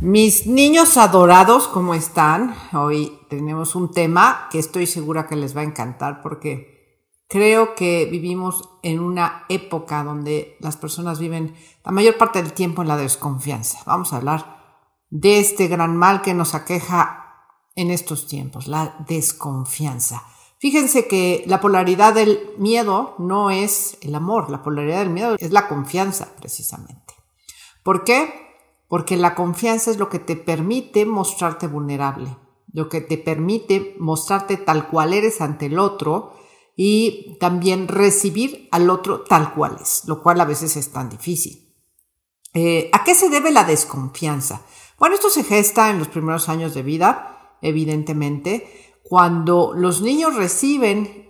Mis niños adorados, ¿cómo están? Hoy tenemos un tema que estoy segura que les va a encantar porque creo que vivimos en una época donde las personas viven la mayor parte del tiempo en la desconfianza. Vamos a hablar de este gran mal que nos aqueja en estos tiempos, la desconfianza. Fíjense que la polaridad del miedo no es el amor, la polaridad del miedo es la confianza precisamente. ¿Por qué? Porque la confianza es lo que te permite mostrarte vulnerable, lo que te permite mostrarte tal cual eres ante el otro y también recibir al otro tal cual es, lo cual a veces es tan difícil. Eh, ¿A qué se debe la desconfianza? Bueno, esto se gesta en los primeros años de vida, evidentemente, cuando los niños reciben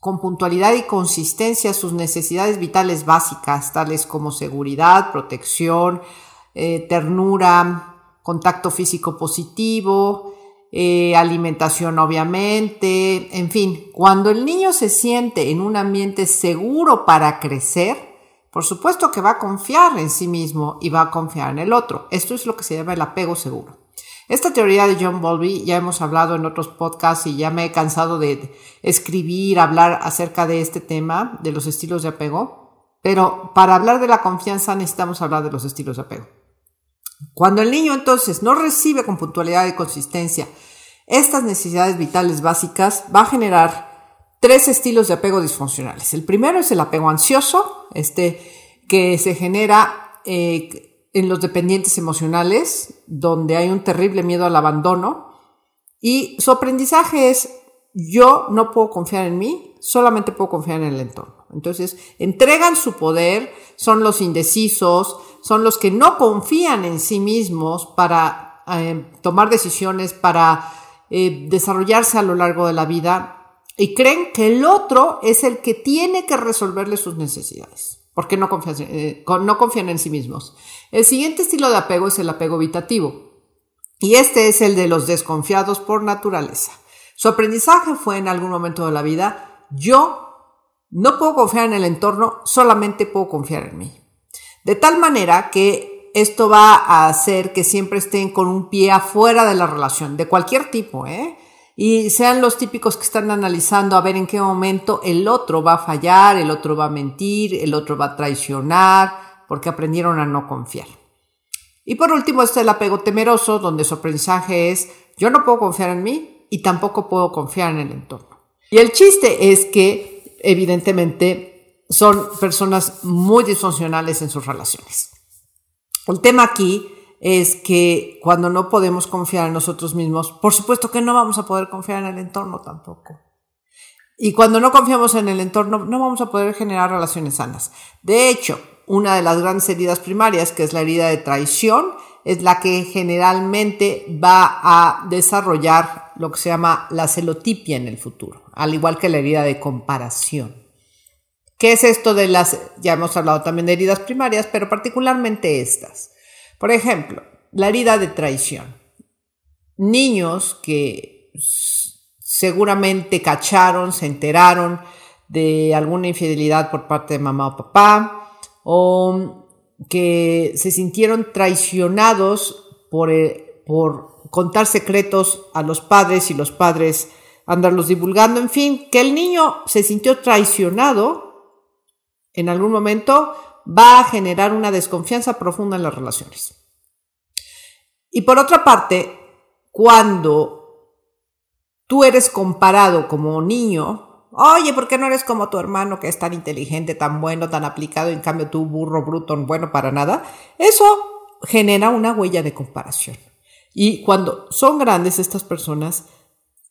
con puntualidad y consistencia sus necesidades vitales básicas, tales como seguridad, protección, eh, ternura, contacto físico positivo, eh, alimentación obviamente, en fin, cuando el niño se siente en un ambiente seguro para crecer, por supuesto que va a confiar en sí mismo y va a confiar en el otro. Esto es lo que se llama el apego seguro. Esta teoría de John Bowlby ya hemos hablado en otros podcasts y ya me he cansado de escribir, hablar acerca de este tema, de los estilos de apego, pero para hablar de la confianza necesitamos hablar de los estilos de apego. Cuando el niño entonces no recibe con puntualidad y consistencia estas necesidades vitales básicas, va a generar tres estilos de apego disfuncionales. El primero es el apego ansioso, este que se genera eh, en los dependientes emocionales, donde hay un terrible miedo al abandono. Y su aprendizaje es, yo no puedo confiar en mí, solamente puedo confiar en el entorno. Entonces, entregan su poder, son los indecisos, son los que no confían en sí mismos para eh, tomar decisiones, para eh, desarrollarse a lo largo de la vida y creen que el otro es el que tiene que resolverle sus necesidades, porque no confían, eh, no confían en sí mismos. El siguiente estilo de apego es el apego evitativo y este es el de los desconfiados por naturaleza. Su aprendizaje fue en algún momento de la vida, yo no puedo confiar en el entorno, solamente puedo confiar en mí. De tal manera que esto va a hacer que siempre estén con un pie afuera de la relación, de cualquier tipo, ¿eh? Y sean los típicos que están analizando a ver en qué momento el otro va a fallar, el otro va a mentir, el otro va a traicionar, porque aprendieron a no confiar. Y por último está el apego temeroso, donde su aprendizaje es yo no puedo confiar en mí y tampoco puedo confiar en el entorno. Y el chiste es que, evidentemente, son personas muy disfuncionales en sus relaciones. El tema aquí es que cuando no podemos confiar en nosotros mismos, por supuesto que no vamos a poder confiar en el entorno tampoco. Y cuando no confiamos en el entorno, no vamos a poder generar relaciones sanas. De hecho, una de las grandes heridas primarias, que es la herida de traición, es la que generalmente va a desarrollar lo que se llama la celotipia en el futuro, al igual que la herida de comparación. ¿Qué es esto de las, ya hemos hablado también de heridas primarias, pero particularmente estas? Por ejemplo, la herida de traición. Niños que seguramente cacharon, se enteraron de alguna infidelidad por parte de mamá o papá, o que se sintieron traicionados por, por contar secretos a los padres y los padres andarlos divulgando, en fin, que el niño se sintió traicionado en algún momento va a generar una desconfianza profunda en las relaciones. Y por otra parte, cuando tú eres comparado como niño, oye, ¿por qué no eres como tu hermano que es tan inteligente, tan bueno, tan aplicado, en cambio tú burro, bruto, bueno para nada? Eso genera una huella de comparación. Y cuando son grandes estas personas,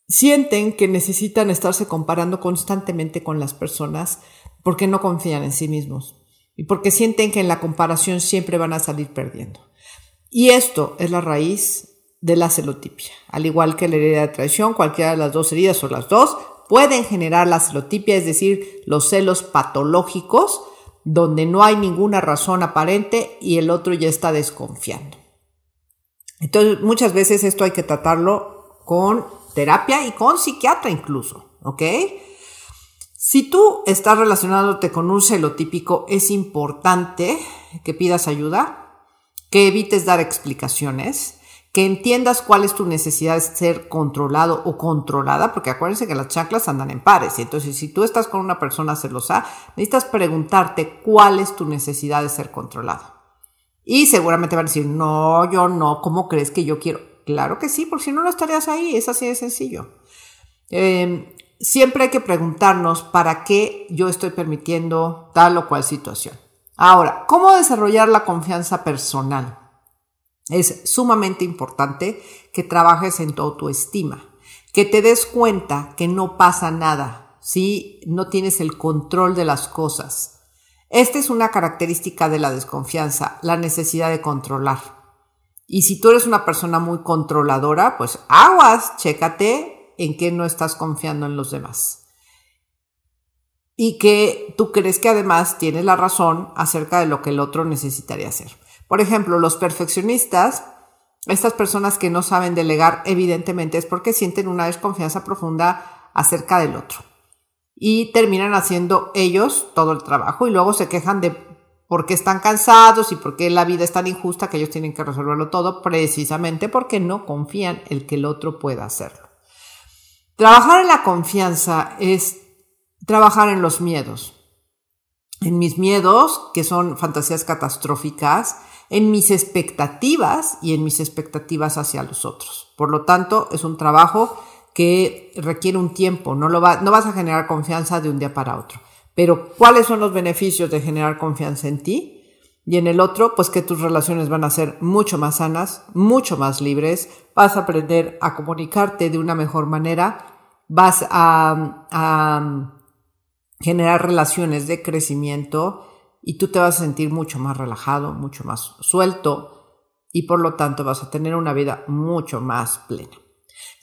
sienten que necesitan estarse comparando constantemente con las personas porque no confían en sí mismos y porque sienten que en la comparación siempre van a salir perdiendo. Y esto es la raíz de la celotipia. Al igual que la herida de traición, cualquiera de las dos heridas o las dos pueden generar la celotipia, es decir, los celos patológicos, donde no hay ninguna razón aparente y el otro ya está desconfiando. Entonces, muchas veces esto hay que tratarlo con terapia y con psiquiatra incluso, ¿ok? Si tú estás relacionándote con un celotípico, es importante que pidas ayuda, que evites dar explicaciones, que entiendas cuál es tu necesidad de ser controlado o controlada, porque acuérdense que las chanclas andan en pares. Entonces, si tú estás con una persona celosa, necesitas preguntarte cuál es tu necesidad de ser controlado. Y seguramente van a decir, no, yo no, ¿cómo crees que yo quiero? Claro que sí, porque si no, no estarías ahí, es así de sencillo. Em, siempre hay que preguntarnos para qué yo estoy permitiendo tal o cual situación. Ahora, ¿cómo desarrollar la confianza personal? Es sumamente importante que trabajes en tu autoestima, que te des cuenta que no pasa nada si no tienes el control de las cosas esta es una característica de la desconfianza, la necesidad de controlar. Y si tú eres una persona muy controladora, pues aguas, chécate en qué no estás confiando en los demás. Y que tú crees que además tienes la razón acerca de lo que el otro necesitaría hacer. Por ejemplo, los perfeccionistas, estas personas que no saben delegar, evidentemente es porque sienten una desconfianza profunda acerca del otro y terminan haciendo ellos todo el trabajo y luego se quejan de por qué están cansados y por qué la vida es tan injusta que ellos tienen que resolverlo todo precisamente porque no confían en que el otro pueda hacerlo. Trabajar en la confianza es trabajar en los miedos. En mis miedos, que son fantasías catastróficas, en mis expectativas y en mis expectativas hacia los otros. Por lo tanto, es un trabajo que requiere un tiempo, no, lo va, no vas a generar confianza de un día para otro. Pero ¿cuáles son los beneficios de generar confianza en ti? Y en el otro, pues que tus relaciones van a ser mucho más sanas, mucho más libres, vas a aprender a comunicarte de una mejor manera, vas a, a generar relaciones de crecimiento y tú te vas a sentir mucho más relajado, mucho más suelto y por lo tanto vas a tener una vida mucho más plena.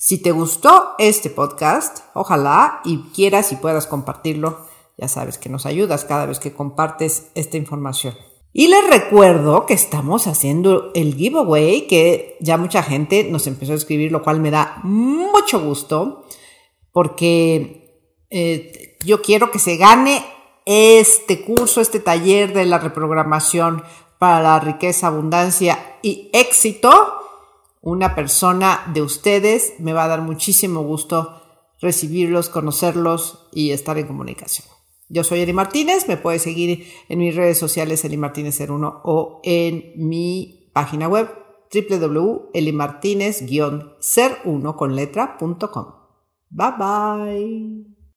Si te gustó este podcast, ojalá y quieras y puedas compartirlo. Ya sabes que nos ayudas cada vez que compartes esta información. Y les recuerdo que estamos haciendo el giveaway, que ya mucha gente nos empezó a escribir, lo cual me da mucho gusto, porque eh, yo quiero que se gane este curso, este taller de la reprogramación para la riqueza, abundancia y éxito una persona de ustedes. Me va a dar muchísimo gusto recibirlos, conocerlos y estar en comunicación. Yo soy Eli Martínez, me puedes seguir en mis redes sociales Eli Martínez01 o en mi página web www.elimartinez-ser1 con letra.com. Bye bye.